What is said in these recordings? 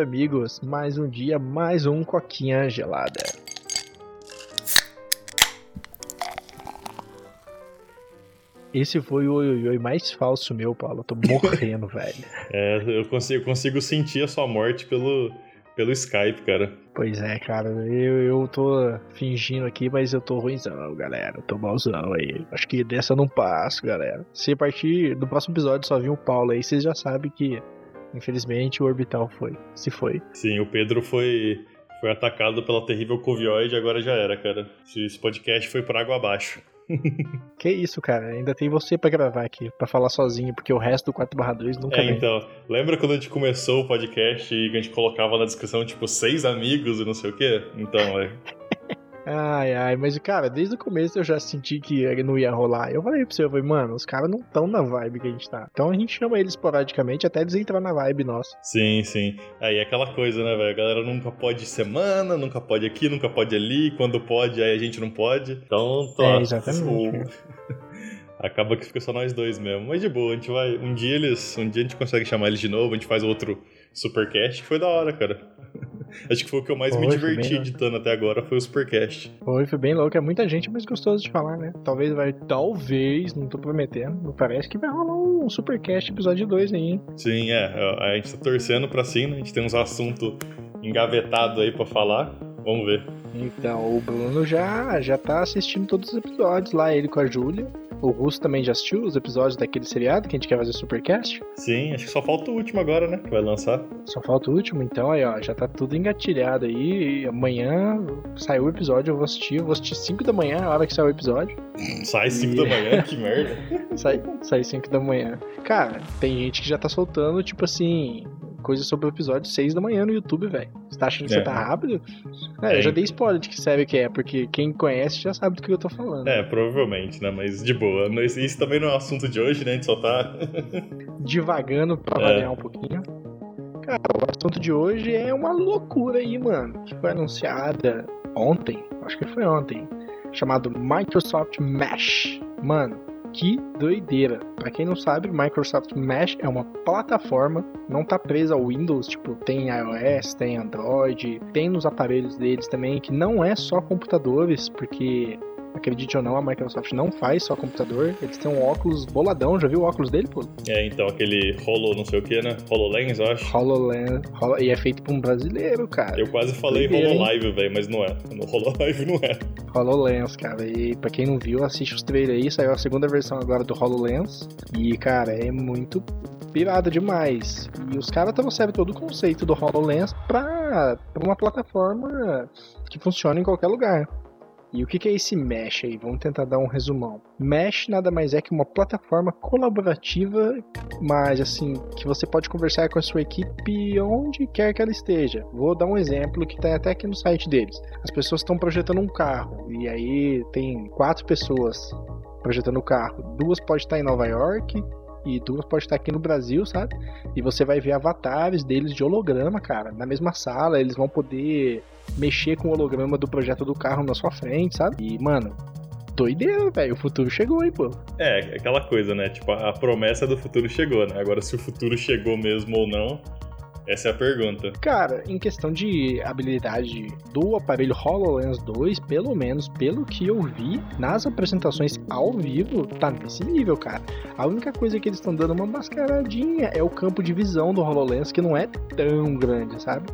Amigos? Mais um dia, mais um coquinha gelada. Esse foi o oi, oi mais falso meu, Paulo. Eu tô morrendo, velho. É, eu consigo, consigo sentir a sua morte pelo, pelo Skype, cara. Pois é, cara. Eu, eu tô fingindo aqui, mas eu tô ruimzão, galera. Eu tô malzão aí. Acho que dessa eu não passo, galera. Se a partir do próximo episódio só vir o Paulo aí, vocês já sabem que, infelizmente, o orbital foi. Se foi. Sim, o Pedro foi, foi atacado pela terrível covioide e agora já era, cara. Esse podcast foi por água abaixo. que isso, cara. Ainda tem você para gravar aqui, para falar sozinho, porque o resto do 4/2 nunca É, vem. então. Lembra quando a gente começou o podcast e a gente colocava na descrição, tipo, seis amigos e não sei o quê? Então, é. Ai, ai, mas cara, desde o começo eu já senti que ele não ia rolar. Eu falei pra você, eu falei, mano, os caras não estão na vibe que a gente tá. Então a gente chama eles esporadicamente até eles entrar na vibe nossa. Sim, sim. Aí é aquela coisa, né, velho? A galera nunca pode semana, nunca pode aqui, nunca pode ali. Quando pode, aí a gente não pode. Então, tá. É, exatamente. Acaba que fica só nós dois mesmo. Mas de boa, a gente vai. Um dia eles. Um dia a gente consegue chamar eles de novo, a gente faz outro Supercast, que foi da hora, cara. Acho que foi o que eu mais me Foi, foi diverti editando até agora, foi o Supercast. Foi, foi bem louco, é muita gente, mas gostoso de falar, né? Talvez vai, talvez, não tô prometendo, não parece que vai rolar um Supercast episódio 2 aí, hein? Sim, é. A gente tá torcendo pra sim, né? A gente tem uns assuntos engavetados aí pra falar. Vamos ver. Então, o Bruno já, já tá assistindo todos os episódios lá, ele com a Júlia. O Russo também já assistiu os episódios daquele seriado que a gente quer fazer Supercast. Sim, acho que só falta o último agora, né? Que vai lançar. Só falta o último, então aí, ó, já tá tudo engatilhado aí. E amanhã saiu o episódio, eu vou assistir. Eu vou assistir 5 da manhã, a hora que saiu o episódio. Sai 5 E- da manhã, que merda. Sai, sai 5 da manhã. Cara, tem gente que já tá soltando, tipo assim, coisa sobre o episódio 6 da manhã no YouTube, velho. Você tá achando que É. você tá rápido? É, É. eu já dei spoiler de que série que é, porque quem conhece já sabe do que eu tô falando. É, provavelmente, né? Mas de boa. Isso também não é o assunto de hoje, né? A gente só tá. Devagando pra É. variar um pouquinho. Cara, o assunto de hoje é uma loucura aí, mano. Que foi anunciada ontem, acho que foi ontem, chamado Microsoft Mesh. Mano, que doideira. Pra quem não sabe, Microsoft Mesh é uma plataforma, não tá presa ao Windows, tipo, tem iOS, tem Android, tem nos aparelhos deles também, que não é só computadores, porque acredite ou não, a Microsoft não faz só computador, eles têm um óculos boladão, já viu o óculos dele, pô? É, então, aquele Holo não sei o que, né? HoloLens, eu acho. HoloLens, Holo- e é feito por um brasileiro, cara. Eu quase falei hein? HoloLive, velho, mas não é. No HoloLive não é. HoloLens, cara. E pra quem não viu, assiste os trailers aí. Saiu a segunda versão agora do HoloLens. E, cara, é muito pirada demais. E os caras trouxeram todo o conceito do HoloLens pra, pra uma plataforma que funciona em qualquer lugar. E o que é esse Mesh aí? Vamos tentar dar um resumão. Mesh nada mais é que uma plataforma colaborativa, mas assim, que você pode conversar com a sua equipe onde quer que ela esteja. Vou dar um exemplo que tá até aqui no site deles. As pessoas estão projetando um carro e aí tem quatro pessoas projetando o carro. Duas pode estar em Nova York e duas pode estar aqui no Brasil, sabe? E você vai ver avatares deles de holograma, cara, na mesma sala. Eles vão poder mexer com o holograma do projeto do carro na sua frente, sabe? E, mano, doideira, velho. O futuro chegou aí, pô. É, aquela coisa, né? Tipo, a promessa do futuro chegou, né? Agora, se o futuro chegou mesmo ou não, essa é a pergunta. Cara, em questão de habilidade do aparelho HoloLens 2, pelo menos pelo que eu vi nas apresentações ao vivo, tá nesse nível, cara. A única coisa que eles estão dando uma mascaradinha é o campo de visão do HoloLens, que não é tão grande, sabe?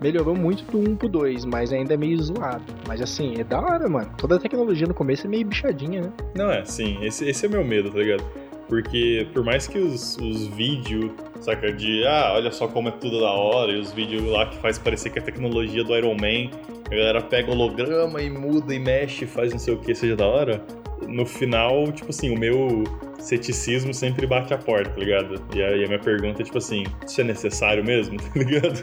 Melhorou muito do 1 pro 2, mas ainda é meio zoado. Mas assim, é da hora, mano. Toda a tecnologia no começo é meio bichadinha, né? Não, é, sim, esse, esse é meu medo, tá ligado? Porque por mais que os, os vídeos, saca, de ah, olha só como é tudo da hora, e os vídeos lá que faz parecer que é tecnologia do Iron Man, a galera pega holograma e muda e mexe, faz não sei o que, seja da hora, no final, tipo assim, o meu ceticismo sempre bate a porta, tá ligado? E aí a minha pergunta é tipo assim, isso é necessário mesmo, tá ligado?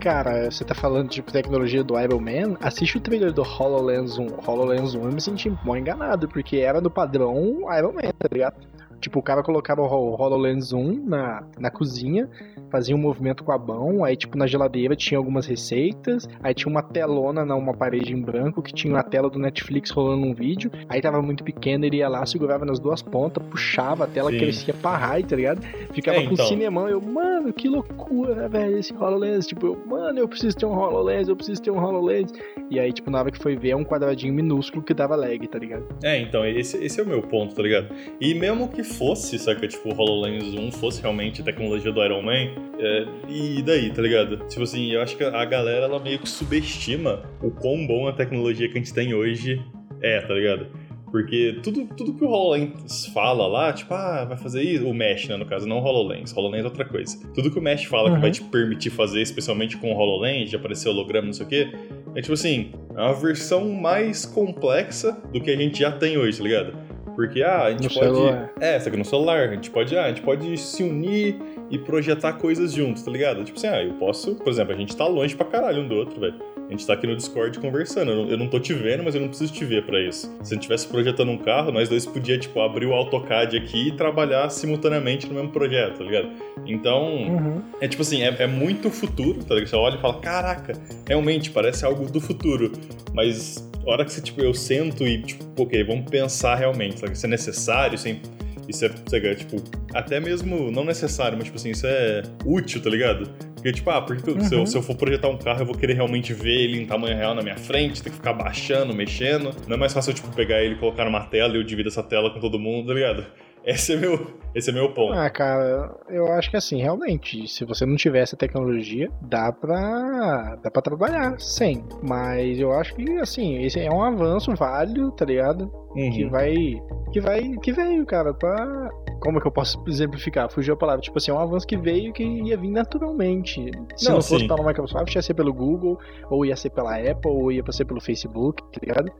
Cara, você tá falando de tecnologia do Iron Man? Assiste o trailer do HoloLens 1. HoloLens 1 eu me senti mó enganado, porque era do padrão Iron Man, tá ligado? Tipo, o cara colocava o HoloLens 1 na, na cozinha, fazia um movimento com a mão, aí, tipo, na geladeira tinha algumas receitas, aí tinha uma telona numa parede em branco que tinha a tela do Netflix rolando um vídeo, aí tava muito pequeno, ele ia lá, segurava nas duas pontas, puxava, a tela Sim. crescia pra raio, tá ligado? Ficava é, com então. o cinemão, eu, mano, que loucura, velho, esse HoloLens, tipo, eu, mano, eu preciso ter um HoloLens, eu preciso ter um HoloLens, e aí, tipo, na hora que foi ver, é um quadradinho minúsculo que dava lag, tá ligado? É, então, esse, esse é o meu ponto, tá ligado? E mesmo que fosse, saca, tipo, o HoloLens 1 fosse realmente a tecnologia do Iron Man, é, e daí, tá ligado? Tipo assim, eu acho que a galera, ela meio que subestima o quão bom a tecnologia que a gente tem hoje é, tá ligado? Porque tudo, tudo que o HoloLens fala lá, tipo, ah, vai fazer isso, o Mesh, né, no caso, não o HoloLens, HoloLens é outra coisa. Tudo que o Mesh fala uhum. que vai te permitir fazer, especialmente com o HoloLens, de aparecer holograma, não sei o quê, é tipo assim, é uma versão mais complexa do que a gente já tem hoje, tá ligado? Porque, ah, a gente no pode. Celular. É, só que no celular, a gente pode, ah, a gente pode se unir e projetar coisas juntos, tá ligado? Tipo assim, ah, eu posso, por exemplo, a gente tá longe pra caralho um do outro, velho. A gente tá aqui no Discord conversando. Eu não, eu não tô te vendo, mas eu não preciso te ver para isso. Se a gente tivesse projetando um carro, nós dois podíamos, tipo, abrir o AutoCAD aqui e trabalhar simultaneamente no mesmo projeto, tá ligado? Então, uhum. é tipo assim, é, é, muito futuro, tá ligado? Você olha e fala, caraca, realmente parece algo do futuro. Mas a hora que você, tipo, eu sento e, tipo, ok, vamos pensar realmente, sabe? Isso é necessário, isso é isso é, tipo, até mesmo não necessário, mas, tipo assim, isso é útil, tá ligado? Porque, tipo, ah, porque uhum. se, eu, uhum. se, eu, for projetar um carro, eu vou querer realmente ver ele em tamanho real na minha frente, ter que ficar baixando, mexendo. Não é mais fácil tipo, pegar ele, colocar numa tela e eu divido essa tela com todo mundo, tá ligado? Esse é meu, esse é meu ponto. Ah, cara, eu acho que assim, realmente, se você não tivesse a tecnologia, dá pra, dá pra trabalhar sem. Mas eu acho que, assim, esse é um avanço válido, tá ligado? Uhum. Que vai, que vai, que veio, cara, pra... Como que eu posso exemplificar? Fugiu a palavra. Tipo assim, é um avanço que veio que ia vir naturalmente. Se não, não fosse sim. pela Microsoft, ia ser pelo Google, ou ia ser pela Apple, ou ia ser pelo Facebook, tá ligado?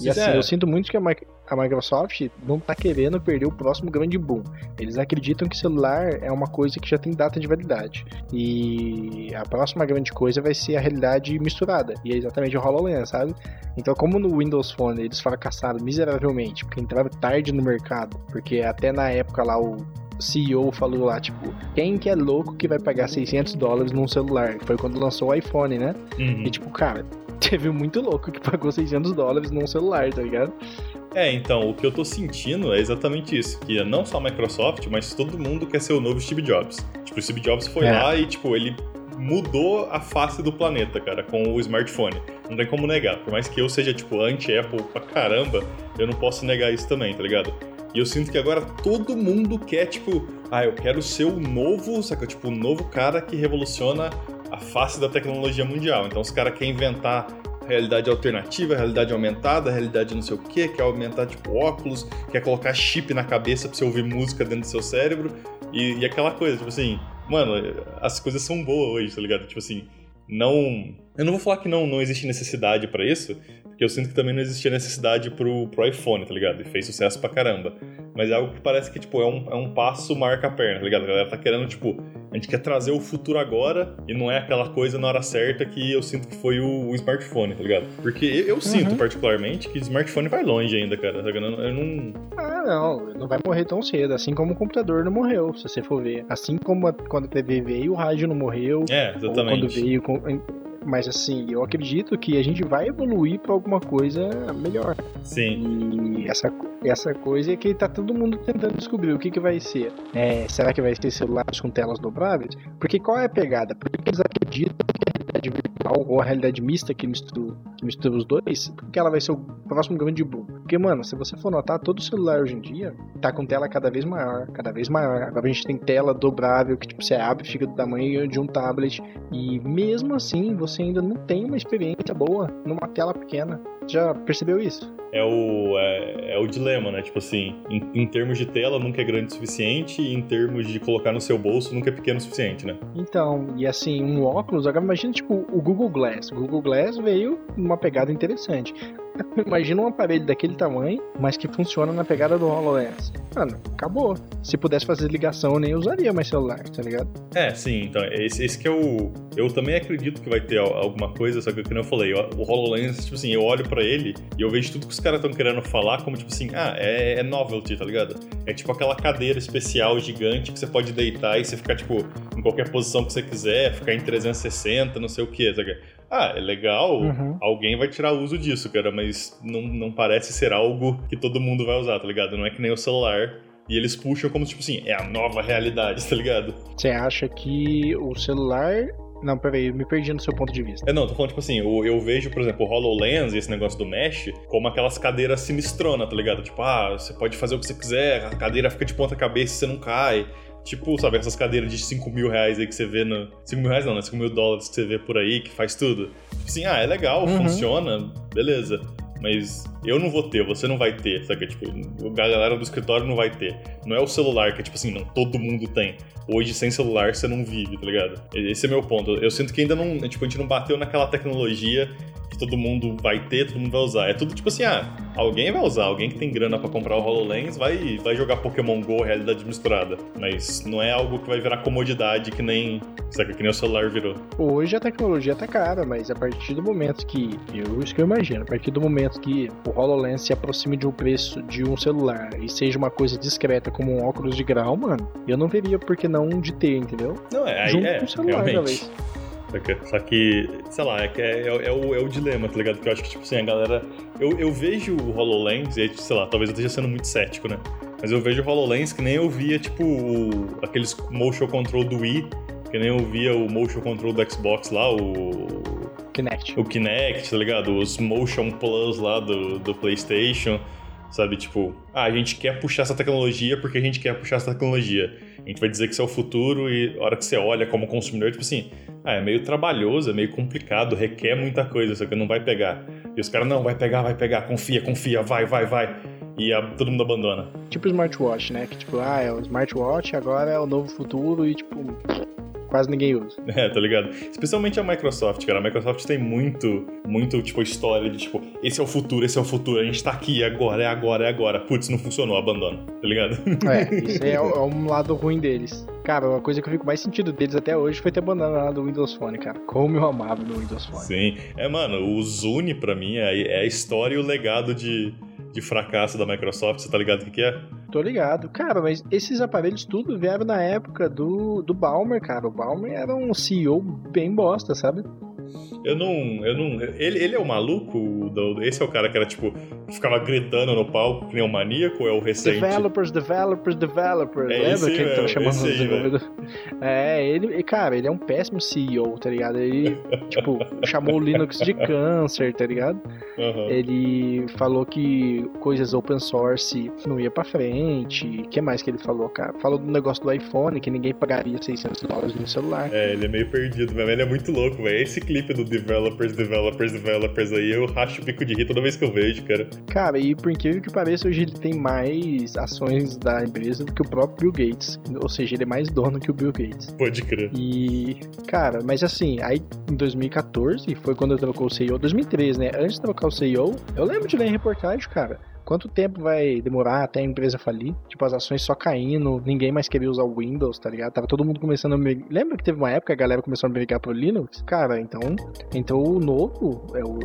E assim, é. eu sinto muito que a, a Microsoft não tá querendo perder o próximo grande boom. Eles acreditam que celular é uma coisa que já tem data de validade. E a próxima grande coisa vai ser a realidade misturada. E é exatamente o HoloLens, sabe? Então, como no Windows Phone eles fracassaram miseravelmente, porque entraram tarde no mercado, porque até na época lá o CEO falou lá, tipo, quem que é louco que vai pagar 600 dólares num celular? Foi quando lançou o iPhone, né? Uhum. E tipo, cara, teve muito louco que pagou 600 dólares num celular, tá ligado? É, então, o que eu tô sentindo é exatamente isso, que não só a Microsoft, mas todo mundo quer ser o novo Steve Jobs. Tipo, o Steve Jobs foi é. lá e, tipo, ele mudou a face do planeta, cara, com o smartphone. Não tem como negar. Por mais que eu seja, tipo, anti-Apple pra caramba, eu não posso negar isso também, tá ligado? E eu sinto que agora todo mundo quer, tipo, ah, eu quero ser o novo, saca? Tipo, o novo cara que revoluciona a face da tecnologia mundial. Então os caras querem inventar realidade alternativa, realidade aumentada, realidade não sei o que, quer aumentar tipo óculos, quer colocar chip na cabeça pra você ouvir música dentro do seu cérebro e, e aquela coisa, tipo assim, mano, as coisas são boas hoje, tá ligado? Tipo assim, não. Eu não vou falar que não, não existe necessidade para isso, porque eu sinto que também não existia necessidade pro, pro iPhone, tá ligado? E fez sucesso pra caramba. Mas é algo que parece que, tipo, é um, é um passo marca a perna, tá ligado? A galera tá querendo, tipo, a gente quer trazer o futuro agora e não é aquela coisa na hora certa que eu sinto que foi o, o smartphone, tá ligado? Porque eu, eu uhum. sinto, particularmente, que o smartphone vai longe ainda, cara. Tá ligado? Eu não... Ah, não. Não vai morrer tão cedo, assim como o computador não morreu, se você for ver. Assim como a, quando a TV veio, o rádio não morreu. É, exatamente. quando veio mas assim, eu acredito que a gente vai evoluir para alguma coisa melhor. Sim. E essa, essa coisa é que tá todo mundo tentando descobrir o que, que vai ser. É, será que vai ser celulares com telas dobráveis? Porque qual é a pegada? Porque eles acreditam ou a realidade mista que mistura, que mistura os dois, porque ela vai ser o próximo grande boom. Porque, mano, se você for notar, todo celular hoje em dia tá com tela cada vez maior, cada vez maior. Agora a gente tem tela dobrável que tipo, você abre e fica do tamanho de um tablet. E mesmo assim, você ainda não tem uma experiência boa numa tela pequena. Já percebeu isso? É o, é, é o dilema, né? Tipo assim, em, em, termos de tela nunca é grande o suficiente, e em termos de colocar no seu bolso nunca é pequeno o suficiente, né? Então, e assim, um óculos, agora imagina tipo o Google Glass. O Google Glass veio numa pegada interessante. Imagina um aparelho daquele tamanho, mas que funciona na pegada do HoloLens. Mano, acabou. Se pudesse fazer ligação, eu nem usaria mais celular, tá ligado? É, sim, então, esse, esse que é o. Eu também acredito que vai ter alguma coisa, só que como eu falei, o HoloLens, tipo assim, eu olho para ele e eu vejo tudo que os caras estão querendo falar como, tipo assim, ah, é, é novelty, tá ligado? É tipo aquela cadeira especial gigante que você pode deitar e você ficar, tipo, em qualquer posição que você quiser, ficar em 360, não sei o que, sabe? Ah, é legal, uhum. alguém vai tirar uso disso, cara, mas não, não parece ser algo que todo mundo vai usar, tá ligado? Não é que nem o celular e eles puxam como, tipo assim, é a nova realidade, tá ligado? Você acha que o celular. Não, peraí, me perdi no seu ponto de vista. É, não, tô falando, tipo assim, eu, eu vejo, por exemplo, o HoloLens e esse negócio do Mesh como aquelas cadeiras sinistrona, tá ligado? Tipo, ah, você pode fazer o que você quiser, a cadeira fica de ponta cabeça e você não cai. Tipo, sabe, essas cadeiras de 5 mil reais aí que você vê no. 5 mil reais não, né? 5 mil dólares que você vê por aí, que faz tudo. Tipo assim, ah, é legal, uhum. funciona, beleza mas eu não vou ter, você não vai ter, sabe? Tipo, a galera do escritório não vai ter. Não é o celular que é tipo assim, não, todo mundo tem. Hoje, sem celular, você não vive, tá ligado? Esse é meu ponto. Eu sinto que ainda não, tipo, a gente não bateu naquela tecnologia que todo mundo vai ter, todo mundo vai usar. É tudo tipo assim, ah, alguém vai usar, alguém que tem grana para comprar o HoloLens vai, vai jogar Pokémon GO realidade misturada. Mas não é algo que vai virar comodidade que nem, sabe, que nem o celular virou. Hoje a tecnologia tá cara, mas a partir do momento que, eu, isso que eu imagino, a partir do momento que o HoloLens se aproxime de um preço de um celular e seja uma coisa discreta como um óculos de grau, mano, eu não veria por que não de ter, entendeu? Não, é, Junto é, com o celular, realmente. talvez. Só que, sei lá, é, é, é, o, é o dilema, tá ligado? Que eu acho que, tipo assim, a galera. Eu, eu vejo o HoloLens, e sei lá, talvez eu esteja sendo muito cético, né? Mas eu vejo o HoloLens que nem eu via, tipo, o, aqueles motion control do Wii, que nem eu via o motion control do Xbox lá, o. Kinect. O Kinect, tá ligado? Os Motion Plus lá do, do PlayStation. Sabe, tipo, ah, a gente quer puxar essa tecnologia porque a gente quer puxar essa tecnologia. A gente vai dizer que isso é o futuro e a hora que você olha como consumidor, tipo assim, ah, é meio trabalhoso, é meio complicado, requer muita coisa, só que não vai pegar. E os caras, não, vai pegar, vai pegar, confia, confia, vai, vai, vai. E a, todo mundo abandona. Tipo smartwatch, né? Que tipo, ah, é o smartwatch, agora é o novo futuro e tipo, quase ninguém usa. É, tá ligado? Especialmente a Microsoft, cara. A Microsoft tem muito, muito, tipo, história de, tipo, esse é o futuro, esse é o futuro, a gente tá aqui agora, é agora, é agora. Putz, não funcionou, abandona, tá ligado? É, isso é, é um lado ruim deles. Cara, uma coisa que eu fico mais sentido deles até hoje foi ter abandonado o Windows Phone, cara. Como eu amava o Windows Phone. Sim. É, mano, o Zune, pra mim, é, é a história e o legado de, de fracasso da Microsoft. Você tá ligado o que, que é? Tô ligado. Cara, mas esses aparelhos tudo vieram na época do, do Balmer, cara. O Balmer era um CEO bem bosta, sabe? Eu não. Eu não ele, ele é o maluco? Esse é o cara que era tipo. Ficava gritando no palco que nem um maníaco ou é o recente? Developers, developers, developers. É Lembra que ele tava chamando os aí? É, ele. Cara, ele é um péssimo CEO, tá ligado? Ele, tipo, chamou o Linux de câncer, tá ligado? Uhum. Ele falou que coisas open source não ia pra frente. O que mais que ele falou, cara? Falou do negócio do iPhone, que ninguém pagaria 600 dólares no celular. É, ele é meio perdido, mas ele é muito louco, velho. Esse clipe do developers, developers, developers aí, eu racho o bico de rir toda vez que eu vejo, cara. Cara, e por incrível que pareça, hoje ele tem mais ações da empresa do que o próprio Bill Gates. Ou seja, ele é mais dono que o Bill Gates. Pode crer. E, cara, mas assim, aí em 2014 foi quando eu trocou o CEO, 2013, né? Antes de trocar o CEO, eu lembro de ler em reportagem, cara. Quanto tempo vai demorar até a empresa falir? Tipo, as ações só caindo, ninguém mais queria usar o Windows, tá ligado? Tava todo mundo começando a migrar. Lembra que teve uma época que a galera começou a migrar pro Linux? Cara, então entrou o novo, é o,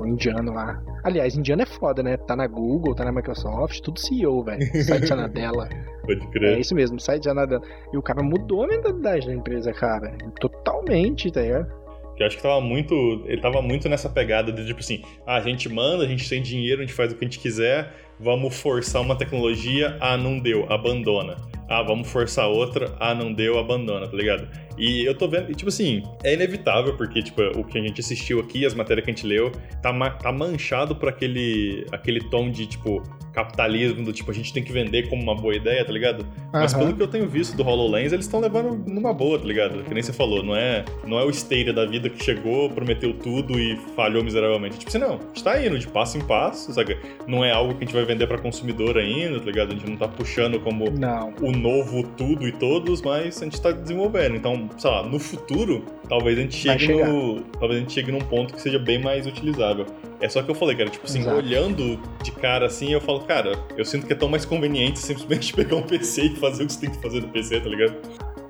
o indiano lá. Aliás, indiano é foda, né? Tá na Google, tá na Microsoft, tudo CEO, velho. Site Anadela. Pode crer. É isso mesmo, site Anadela. E o cara mudou a mentalidade da empresa, cara. Totalmente, tá ligado? Que eu acho que tava muito. Ele tava muito nessa pegada de tipo assim, ah, a gente manda, a gente tem dinheiro, a gente faz o que a gente quiser, vamos forçar uma tecnologia, ah, não deu, abandona. Ah, vamos forçar outra, ah, não deu, abandona, tá ligado? E eu tô vendo, e, tipo assim, é inevitável, porque, tipo, o que a gente assistiu aqui, as matérias que a gente leu, tá, ma tá manchado por aquele, aquele tom de, tipo, capitalismo, do tipo, a gente tem que vender como uma boa ideia, tá ligado? Uhum. Mas pelo que eu tenho visto do HoloLens, eles estão levando numa boa, tá ligado? Que nem você falou, não é, não é o Stadia da vida que chegou, prometeu tudo e falhou miseravelmente. Tipo assim, não, a gente tá indo de passo em passo, sabe? Não é algo que a gente vai vender para consumidor ainda, tá ligado? A gente não tá puxando como não. o novo tudo e todos, mas a gente tá desenvolvendo. Então, sei lá, no futuro, talvez a gente chegue no. Talvez a gente chegue num ponto que seja bem mais utilizável. É só que eu falei, cara, tipo assim, Exato. olhando de cara assim, eu falo, cara, eu sinto que é tão mais conveniente simplesmente pegar um PC e fazer o que você tem que fazer no PC, tá ligado?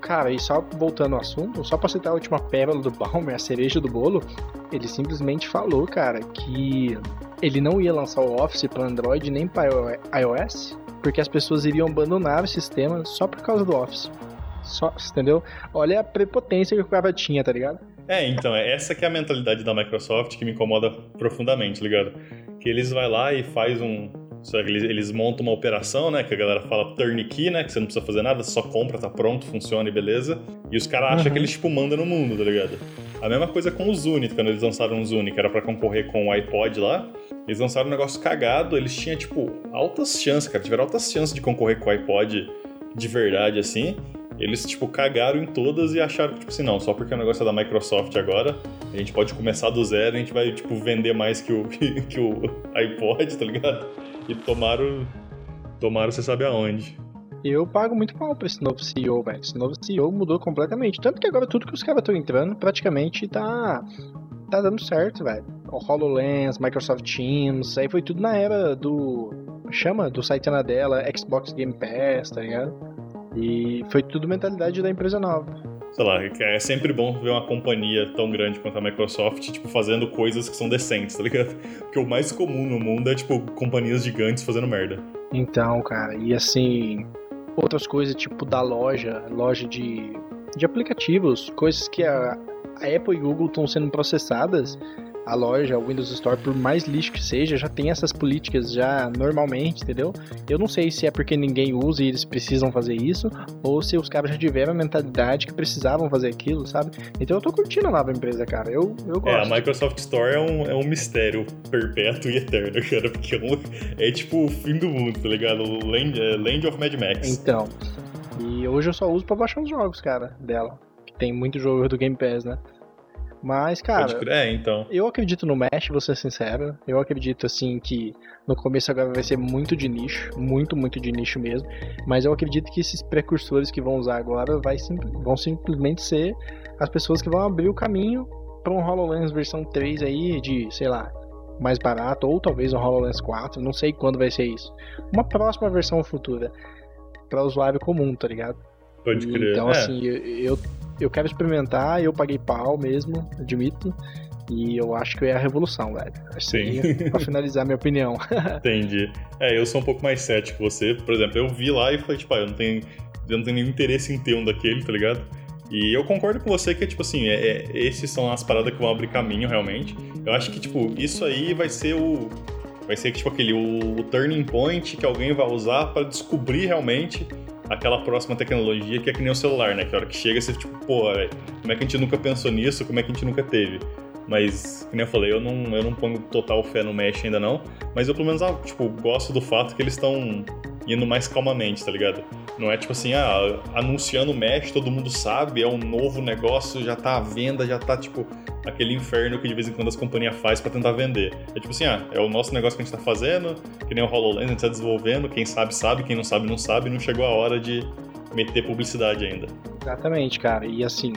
Cara, e só voltando ao assunto, só pra citar a última pérola do Balmer, a cereja do bolo, ele simplesmente falou, cara, que ele não ia lançar o Office para Android nem para iOS, porque as pessoas iriam abandonar o sistema só por causa do Office. Só, entendeu? Olha a prepotência que o cara tinha, tá ligado? É, então, é essa que é a mentalidade da Microsoft que me incomoda profundamente, tá ligado? Que eles vai lá e faz um, só que eles, eles, montam uma operação, né? Que a galera fala turnkey, né? Que você não precisa fazer nada, só compra, tá pronto, funciona e beleza. E os caras acham uhum. que eles, tipo, mandam no mundo, tá ligado? A mesma coisa com o Zuni, quando eles lançaram o Zuni, que era para concorrer com o iPod lá. Eles lançaram um negócio cagado, eles tinham, tipo, altas chances, cara. Tiveram altas chances de concorrer com o iPod de verdade, assim. Eles, tipo, cagaram em todas e acharam que, tipo assim, não, só porque o negócio é da Microsoft agora, a gente pode começar do zero a gente vai, tipo, vender mais que o, que o iPod, tá ligado? E tomaram. Tomaram você sabe aonde. Eu pago muito mal pra esse novo CEO, velho. Esse novo CEO mudou completamente. Tanto que agora tudo que os caras estão entrando praticamente tá. tá dando certo, velho. O HoloLens, Microsoft Teams, aí foi tudo na era do. chama? Do site dela, Xbox Game Pass, tá ligado? E foi tudo mentalidade da empresa nova sei lá, é sempre bom ver uma companhia tão grande quanto a Microsoft, tipo, fazendo coisas que são decentes, tá ligado? Porque o mais comum no mundo é, tipo, companhias gigantes fazendo merda. Então, cara, e assim, outras coisas, tipo, da loja, loja de, de aplicativos, coisas que a, a Apple e Google estão sendo processadas, a loja, o Windows Store, por mais lixo que seja, já tem essas políticas já normalmente, entendeu? Eu não sei se é porque ninguém usa e eles precisam fazer isso, ou se os caras já tiveram a mentalidade que precisavam fazer aquilo, sabe? Então eu tô curtindo a nova empresa, cara. Eu, eu gosto. É, a Microsoft Store é um, é um mistério perpétuo e eterno, cara, porque é, um, é tipo o fim do mundo, tá ligado? Land, é, Land of Mad Max. Então. E hoje eu só uso pra baixar os jogos, cara, dela. Que tem muito jogo do Game Pass, né? Mas, cara. É, então. Eu acredito no Mesh, vou ser sincero. Eu acredito, assim, que no começo agora vai ser muito de nicho. Muito, muito de nicho mesmo. Mas eu acredito que esses precursores que vão usar agora vai sim, vão simplesmente ser as pessoas que vão abrir o caminho para um HoloLens versão 3 aí, de, sei lá, mais barato, ou talvez um HoloLens 4, não sei quando vai ser isso. Uma próxima versão futura para usuário comum, tá ligado? Pode crer. Então, é. assim, eu, eu, eu, quero experimentar, eu paguei pau mesmo, admito. E eu acho que é a revolução, velho. Sim. pra finalizar minha opinião. Entendi. É, eu sou um pouco mais cético que você. Por exemplo, eu vi lá e falei, tipo, ah, eu não tenho, eu não tenho nenhum interesse em ter um daquele, tá ligado? E eu concordo com você que, tipo assim, é, é, esses são as paradas que vão abrir caminho, realmente. Eu acho que, tipo, isso aí vai ser o... Vai ser, tipo, aquele o, o turning point que alguém vai usar para descobrir realmente aquela próxima tecnologia que é que nem o celular, né? Que a hora que chega você, tipo, pô, véio, como é que a gente nunca pensou nisso? Como é que a gente nunca teve? Mas, como eu falei, eu não, eu não ponho total fé no Mesh ainda não. Mas eu, pelo menos, ah, tipo, gosto do fato que eles estão indo mais calmamente, tá ligado? Não é tipo assim, ah, anunciando o Mesh, todo mundo sabe, é um novo negócio, já tá à venda, já tá, tipo, aquele inferno que de vez em quando as companhias faz para tentar vender. É tipo assim, ah, é o nosso negócio que a gente tá fazendo, que nem o HoloLens, a gente tá desenvolvendo, quem sabe sabe, quem não sabe não sabe, não chegou a hora de meter publicidade ainda. Exatamente, cara. E assim,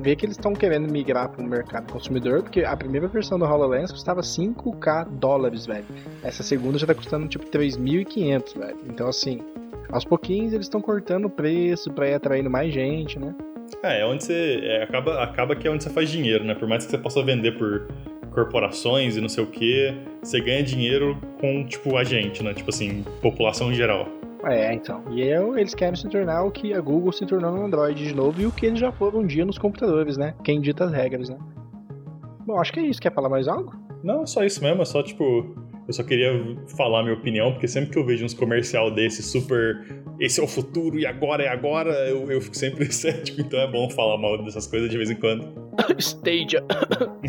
vê que eles estão querendo migrar para o mercado consumidor, porque a primeira versão do HoloLens custava 5k dólares, velho. Essa segunda já tá custando tipo 3.500, velho. Então, assim, aos pouquinhos eles estão cortando o preço para ir atraindo mais gente, né? É, é onde você. É, acaba, acaba que é onde você faz dinheiro, né? Por mais que você possa vender por corporações e não sei o que, você ganha dinheiro com, tipo, a gente, né? Tipo assim, população em geral. É, então. E eu, eles querem se tornar o que a Google se tornou no Android de novo e o que eles já foram um dia nos computadores, né? Quem dita as regras, né? Bom, acho que é isso. Quer falar mais algo? Não, só isso mesmo. É só, tipo, eu só queria falar minha opinião, porque sempre que eu vejo uns comercial desse super. Esse é o futuro e agora é agora, eu, eu fico sempre cético, então é bom falar mal dessas coisas de vez em quando. Stadia.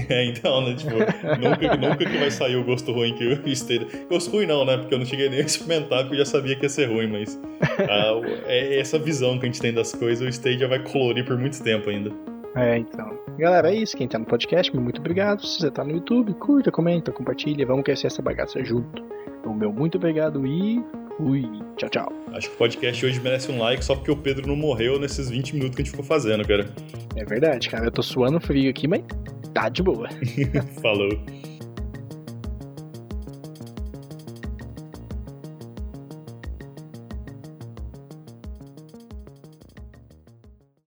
É, então, né? Tipo, nunca, nunca que vai sair o gosto ruim que o Stadia. Gosto ruim não, né? Porque eu não cheguei nem a experimentar, porque eu já sabia que ia ser ruim, mas. Ah, é essa visão que a gente tem das coisas, o Stadia vai colorir por muito tempo ainda. É, então. Galera, é isso. Quem tá no podcast, muito obrigado. Se você tá no YouTube, curta, comenta, compartilha. Vamos crescer essa bagaça junto. O meu muito obrigado e Fui. Tchau, tchau. Acho que o podcast hoje merece um like só porque o Pedro não morreu nesses 20 minutos que a gente ficou fazendo, cara. É verdade, cara. Eu tô suando frio aqui, mas tá de boa. Falou.